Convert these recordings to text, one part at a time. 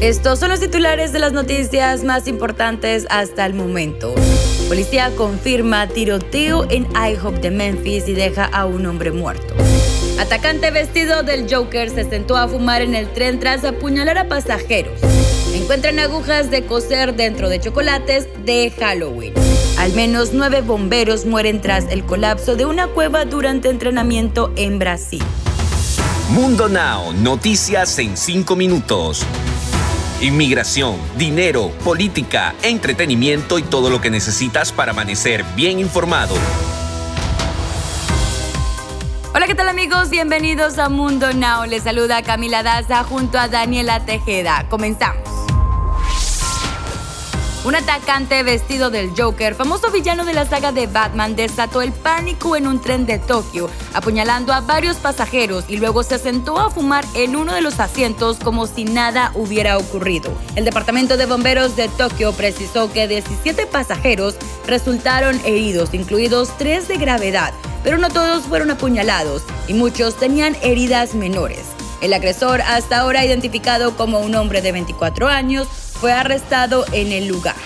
Estos son los titulares de las noticias más importantes hasta el momento. Policía confirma tiroteo en IHOP de Memphis y deja a un hombre muerto. Atacante vestido del Joker se sentó a fumar en el tren tras apuñalar a pasajeros. Encuentran agujas de coser dentro de chocolates de Halloween. Al menos nueve bomberos mueren tras el colapso de una cueva durante entrenamiento en Brasil. Mundo Now, noticias en cinco minutos. Inmigración, dinero, política, entretenimiento y todo lo que necesitas para amanecer bien informado. Hola, ¿qué tal amigos? Bienvenidos a Mundo Now. Les saluda Camila Daza junto a Daniela Tejeda. Comenzamos. Un atacante vestido del Joker, famoso villano de la saga de Batman, desató el pánico en un tren de Tokio, apuñalando a varios pasajeros y luego se sentó a fumar en uno de los asientos como si nada hubiera ocurrido. El Departamento de Bomberos de Tokio precisó que 17 pasajeros resultaron heridos, incluidos 3 de gravedad, pero no todos fueron apuñalados y muchos tenían heridas menores. El agresor, hasta ahora identificado como un hombre de 24 años, fue arrestado en el lugar.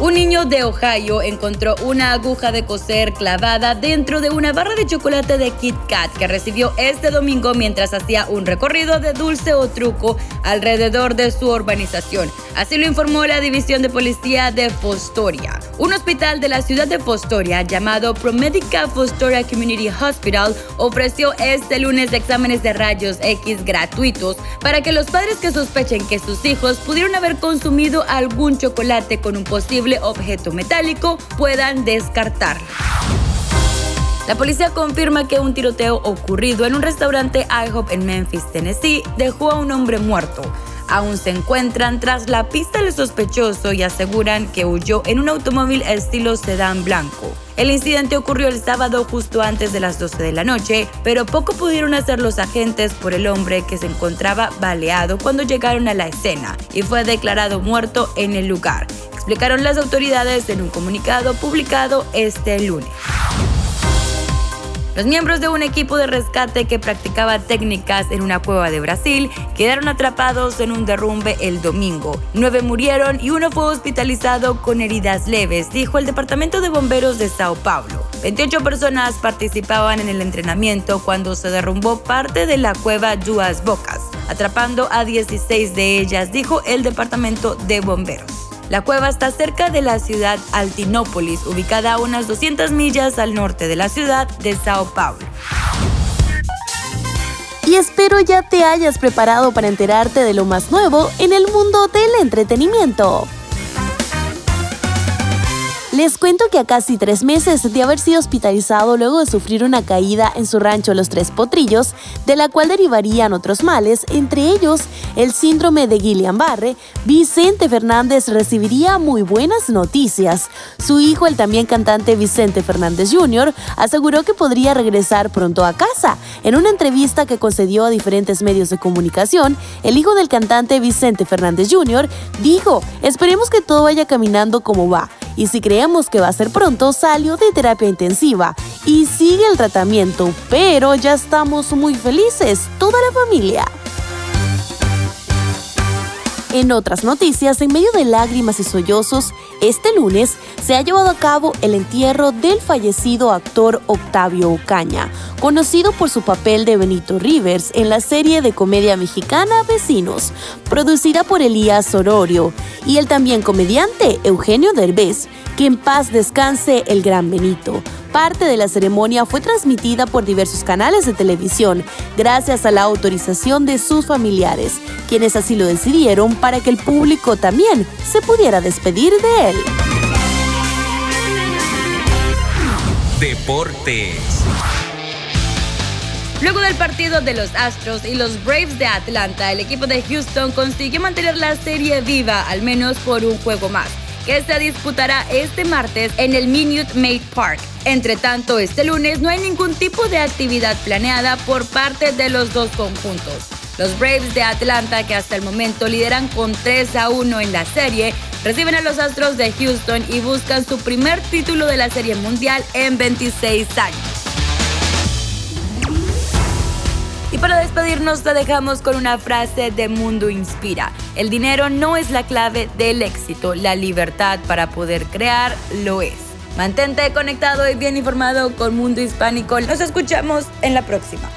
Un niño de Ohio encontró una aguja de coser clavada dentro de una barra de chocolate de Kit Kat que recibió este domingo mientras hacía un recorrido de dulce o truco alrededor de su urbanización. Así lo informó la División de Policía de Fostoria. Un hospital de la ciudad de Fostoria llamado Promedica Fostoria Community Hospital ofreció este lunes exámenes de rayos X gratuitos para que los padres que sospechen que sus hijos pudieron haber consumido algún chocolate con un posible objeto metálico puedan descartar. La policía confirma que un tiroteo ocurrido en un restaurante IHOP en Memphis, Tennessee, dejó a un hombre muerto. Aún se encuentran tras la pista del sospechoso y aseguran que huyó en un automóvil estilo sedán blanco. El incidente ocurrió el sábado justo antes de las 12 de la noche, pero poco pudieron hacer los agentes por el hombre que se encontraba baleado cuando llegaron a la escena y fue declarado muerto en el lugar, explicaron las autoridades en un comunicado publicado este lunes. Los miembros de un equipo de rescate que practicaba técnicas en una cueva de Brasil quedaron atrapados en un derrumbe el domingo. Nueve murieron y uno fue hospitalizado con heridas leves, dijo el Departamento de Bomberos de Sao Paulo. 28 personas participaban en el entrenamiento cuando se derrumbó parte de la cueva Duas Bocas, atrapando a 16 de ellas, dijo el Departamento de Bomberos. La cueva está cerca de la ciudad Altinópolis, ubicada a unas 200 millas al norte de la ciudad de Sao Paulo. Y espero ya te hayas preparado para enterarte de lo más nuevo en el mundo del entretenimiento. Les cuento que a casi tres meses de haber sido hospitalizado luego de sufrir una caída en su rancho Los Tres Potrillos, de la cual derivarían otros males, entre ellos el síndrome de Guillain-Barré, Vicente Fernández recibiría muy buenas noticias. Su hijo, el también cantante Vicente Fernández Jr., aseguró que podría regresar pronto a casa. En una entrevista que concedió a diferentes medios de comunicación, el hijo del cantante Vicente Fernández Jr. dijo, esperemos que todo vaya caminando como va y si creemos que va a ser pronto, salió de terapia intensiva y sigue el tratamiento, pero ya estamos muy felices, toda la familia. En otras noticias, en medio de lágrimas y sollozos, este lunes se ha llevado a cabo el entierro del fallecido actor Octavio Ocaña, conocido por su papel de Benito Rivers en la serie de comedia mexicana Vecinos, producida por Elías Ororio, y el también comediante Eugenio Derbez, que en paz descanse el gran Benito. Parte de la ceremonia fue transmitida por diversos canales de televisión, gracias a la autorización de sus familiares, quienes así lo decidieron para que el público también se pudiera despedir de él. Deportes. Luego del partido de los Astros y los Braves de Atlanta, el equipo de Houston consiguió mantener la serie viva al menos por un juego más que se disputará este martes en el Minute Maid Park. Entre tanto, este lunes no hay ningún tipo de actividad planeada por parte de los dos conjuntos. Los Braves de Atlanta, que hasta el momento lideran con 3 a 1 en la serie, reciben a los Astros de Houston y buscan su primer título de la Serie Mundial en 26 años. Y para despedirnos te dejamos con una frase de Mundo Inspira. El dinero no es la clave del éxito, la libertad para poder crear lo es. Mantente conectado y bien informado con Mundo Hispánico. Nos escuchamos en la próxima.